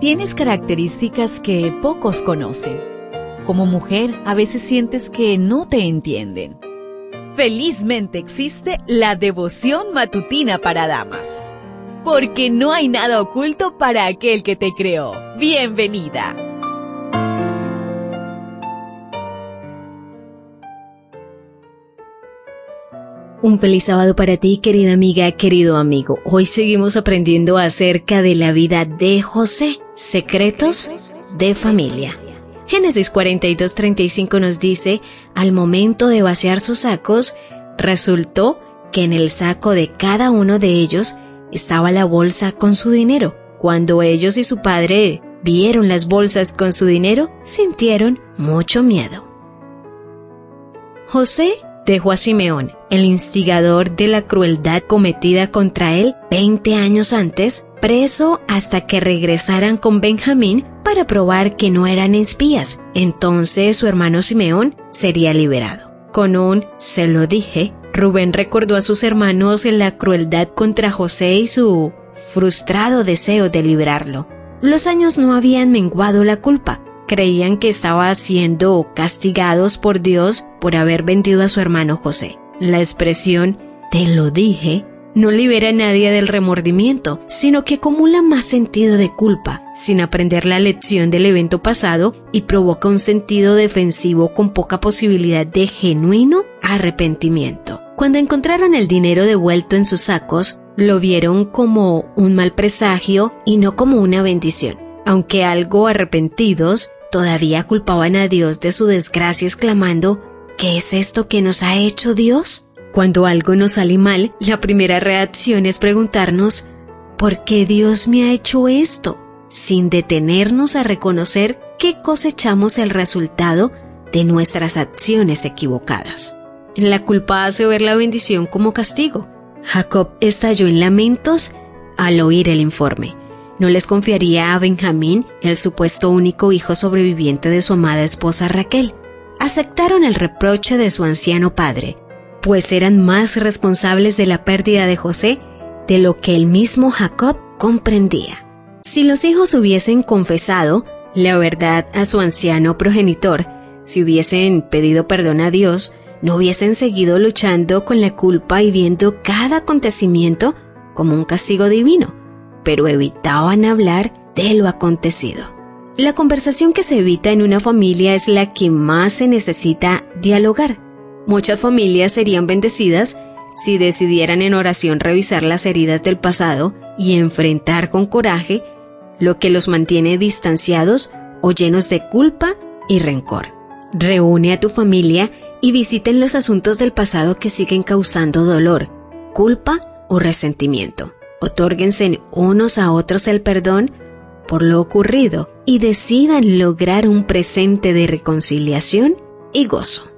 Tienes características que pocos conocen. Como mujer, a veces sientes que no te entienden. Felizmente existe la devoción matutina para damas. Porque no hay nada oculto para aquel que te creó. Bienvenida. Un feliz sábado para ti, querida amiga, querido amigo. Hoy seguimos aprendiendo acerca de la vida de José, secretos de familia. Génesis 42:35 nos dice, al momento de vaciar sus sacos, resultó que en el saco de cada uno de ellos estaba la bolsa con su dinero. Cuando ellos y su padre vieron las bolsas con su dinero, sintieron mucho miedo. José dejó a Simeón, el instigador de la crueldad cometida contra él 20 años antes, preso hasta que regresaran con Benjamín para probar que no eran espías. Entonces su hermano Simeón sería liberado. Con un se lo dije, Rubén recordó a sus hermanos la crueldad contra José y su frustrado deseo de liberarlo. Los años no habían menguado la culpa, creían que estaba siendo castigados por Dios por haber vendido a su hermano José. La expresión te lo dije no libera a nadie del remordimiento, sino que acumula más sentido de culpa, sin aprender la lección del evento pasado y provoca un sentido defensivo con poca posibilidad de genuino arrepentimiento. Cuando encontraron el dinero devuelto en sus sacos, lo vieron como un mal presagio y no como una bendición. Aunque algo arrepentidos, todavía culpaban a Dios de su desgracia exclamando, ¿qué es esto que nos ha hecho Dios? Cuando algo nos sale mal, la primera reacción es preguntarnos, ¿por qué Dios me ha hecho esto? Sin detenernos a reconocer que cosechamos el resultado de nuestras acciones equivocadas. La culpa hace ver la bendición como castigo. Jacob estalló en lamentos al oír el informe no les confiaría a Benjamín, el supuesto único hijo sobreviviente de su amada esposa Raquel. Aceptaron el reproche de su anciano padre, pues eran más responsables de la pérdida de José de lo que el mismo Jacob comprendía. Si los hijos hubiesen confesado la verdad a su anciano progenitor, si hubiesen pedido perdón a Dios, no hubiesen seguido luchando con la culpa y viendo cada acontecimiento como un castigo divino pero evitaban hablar de lo acontecido. La conversación que se evita en una familia es la que más se necesita dialogar. Muchas familias serían bendecidas si decidieran en oración revisar las heridas del pasado y enfrentar con coraje lo que los mantiene distanciados o llenos de culpa y rencor. Reúne a tu familia y visiten los asuntos del pasado que siguen causando dolor, culpa o resentimiento. Otórguense unos a otros el perdón por lo ocurrido y decidan lograr un presente de reconciliación y gozo.